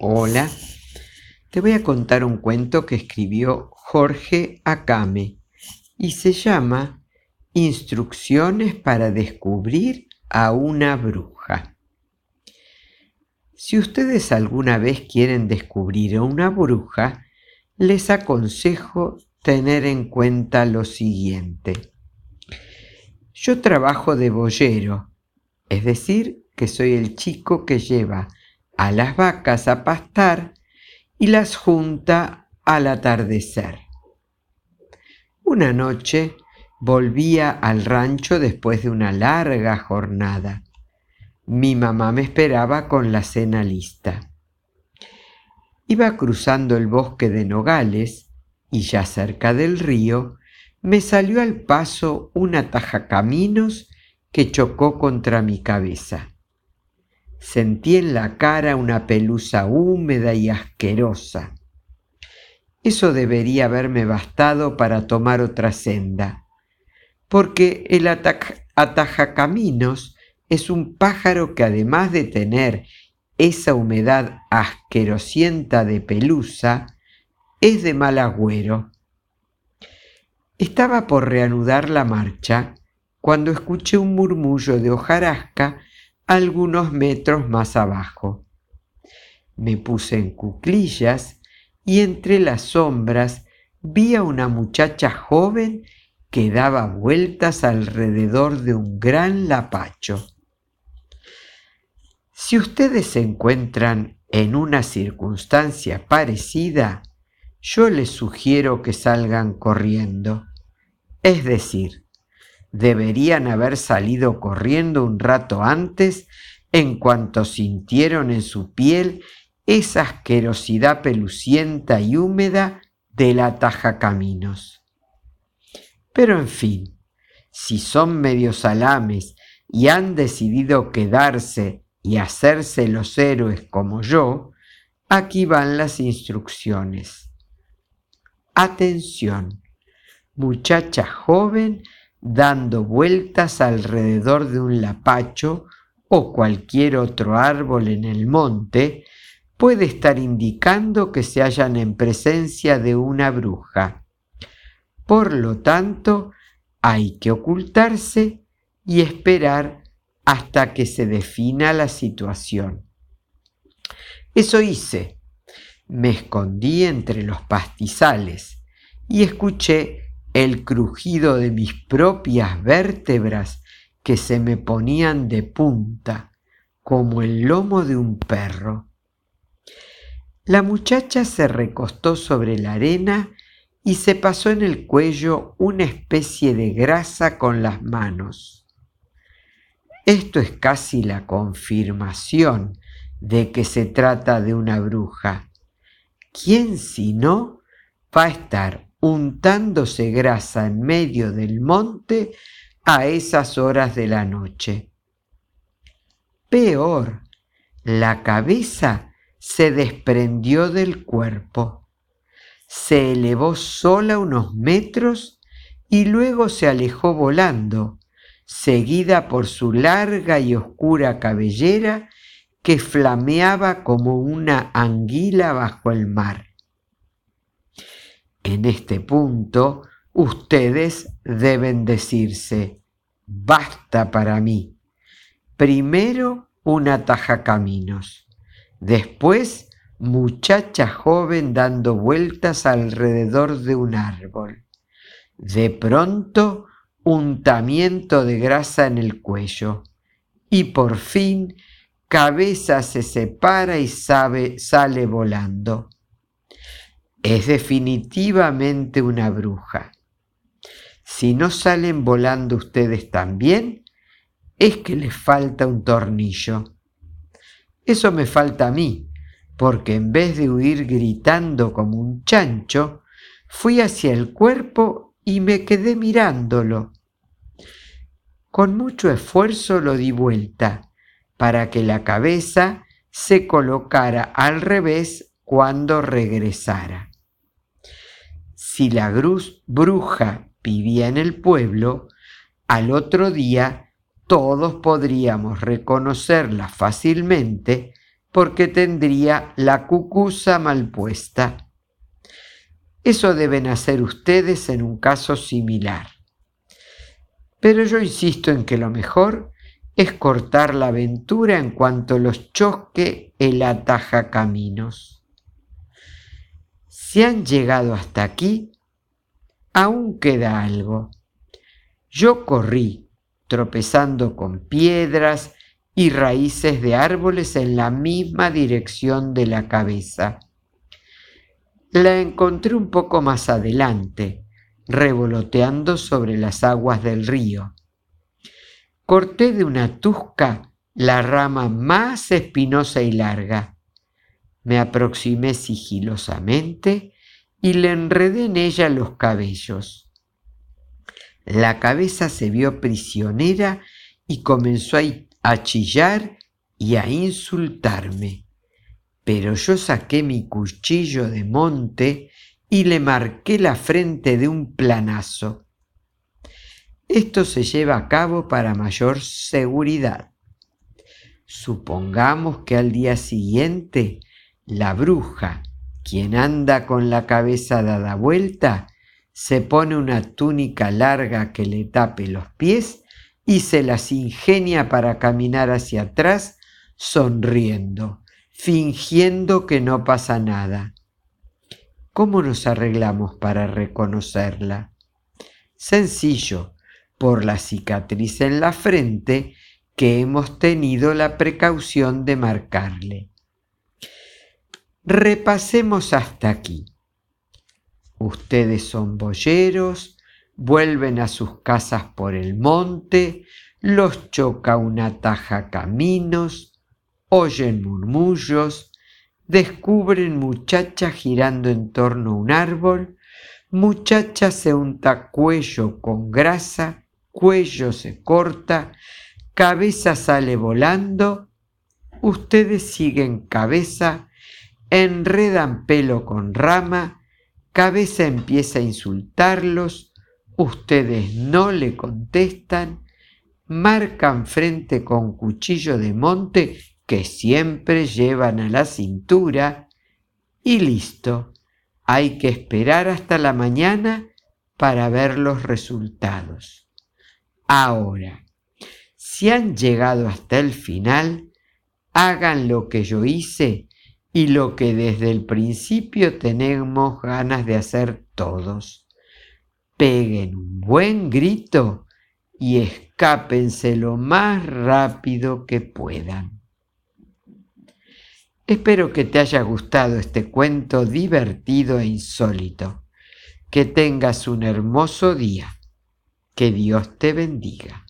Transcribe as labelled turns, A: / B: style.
A: Hola, te voy a contar un cuento que escribió Jorge Akame y se llama Instrucciones para descubrir a una bruja. Si ustedes alguna vez quieren descubrir a una bruja, les aconsejo tener en cuenta lo siguiente. Yo trabajo de boyero, es decir, que soy el chico que lleva a las vacas a pastar y las junta al atardecer. Una noche volvía al rancho después de una larga jornada. Mi mamá me esperaba con la cena lista. Iba cruzando el bosque de nogales y ya cerca del río me salió al paso una tajacaminos que chocó contra mi cabeza. Sentí en la cara una pelusa húmeda y asquerosa. Eso debería haberme bastado para tomar otra senda, porque el atajacaminos es un pájaro que además de tener esa humedad asquerosienta de pelusa, es de mal agüero. Estaba por reanudar la marcha cuando escuché un murmullo de hojarasca algunos metros más abajo. Me puse en cuclillas y entre las sombras vi a una muchacha joven que daba vueltas alrededor de un gran lapacho. Si ustedes se encuentran en una circunstancia parecida, yo les sugiero que salgan corriendo. Es decir, deberían haber salido corriendo un rato antes en cuanto sintieron en su piel esa asquerosidad pelucienta y húmeda de la taja caminos. Pero en fin, si son medio salames y han decidido quedarse y hacerse los héroes como yo, aquí van las instrucciones. Atención, muchacha joven dando vueltas alrededor de un lapacho o cualquier otro árbol en el monte, puede estar indicando que se hallan en presencia de una bruja. Por lo tanto, hay que ocultarse y esperar hasta que se defina la situación. Eso hice. Me escondí entre los pastizales y escuché el crujido de mis propias vértebras que se me ponían de punta, como el lomo de un perro. La muchacha se recostó sobre la arena y se pasó en el cuello una especie de grasa con las manos. Esto es casi la confirmación de que se trata de una bruja. ¿Quién si no va a estar untándose grasa en medio del monte a esas horas de la noche. Peor, la cabeza se desprendió del cuerpo, se elevó sola unos metros y luego se alejó volando, seguida por su larga y oscura cabellera que flameaba como una anguila bajo el mar. En este punto, ustedes deben decirse, basta para mí. Primero una taja caminos, después muchacha joven dando vueltas alrededor de un árbol. De pronto, untamiento de grasa en el cuello. Y por fin, cabeza se separa y sale volando es definitivamente una bruja. Si no salen volando ustedes también, es que les falta un tornillo. Eso me falta a mí, porque en vez de huir gritando como un chancho, fui hacia el cuerpo y me quedé mirándolo. Con mucho esfuerzo lo di vuelta para que la cabeza se colocara al revés cuando regresara. Si la bruja vivía en el pueblo, al otro día todos podríamos reconocerla fácilmente porque tendría la cucusa mal puesta. Eso deben hacer ustedes en un caso similar. Pero yo insisto en que lo mejor es cortar la aventura en cuanto los choque el ataja caminos. Si han llegado hasta aquí, aún queda algo. Yo corrí, tropezando con piedras y raíces de árboles en la misma dirección de la cabeza. La encontré un poco más adelante, revoloteando sobre las aguas del río. Corté de una tusca la rama más espinosa y larga. Me aproximé sigilosamente y le enredé en ella los cabellos. La cabeza se vio prisionera y comenzó a chillar y a insultarme. Pero yo saqué mi cuchillo de monte y le marqué la frente de un planazo. Esto se lleva a cabo para mayor seguridad. Supongamos que al día siguiente la bruja, quien anda con la cabeza dada vuelta, se pone una túnica larga que le tape los pies y se las ingenia para caminar hacia atrás sonriendo, fingiendo que no pasa nada. ¿Cómo nos arreglamos para reconocerla? Sencillo, por la cicatriz en la frente que hemos tenido la precaución de marcarle. Repasemos hasta aquí. Ustedes son boyeros, vuelven a sus casas por el monte, los choca una taja caminos, oyen murmullos, descubren muchacha girando en torno a un árbol, muchacha se unta cuello con grasa, cuello se corta, cabeza sale volando, ustedes siguen cabeza, enredan pelo con rama, cabeza empieza a insultarlos, ustedes no le contestan, marcan frente con cuchillo de monte que siempre llevan a la cintura y listo. Hay que esperar hasta la mañana para ver los resultados. Ahora, si han llegado hasta el final, hagan lo que yo hice y lo que desde el principio tenemos ganas de hacer todos. Peguen un buen grito y escápense lo más rápido que puedan. Espero que te haya gustado este cuento divertido e insólito. Que tengas un hermoso día. Que Dios te bendiga.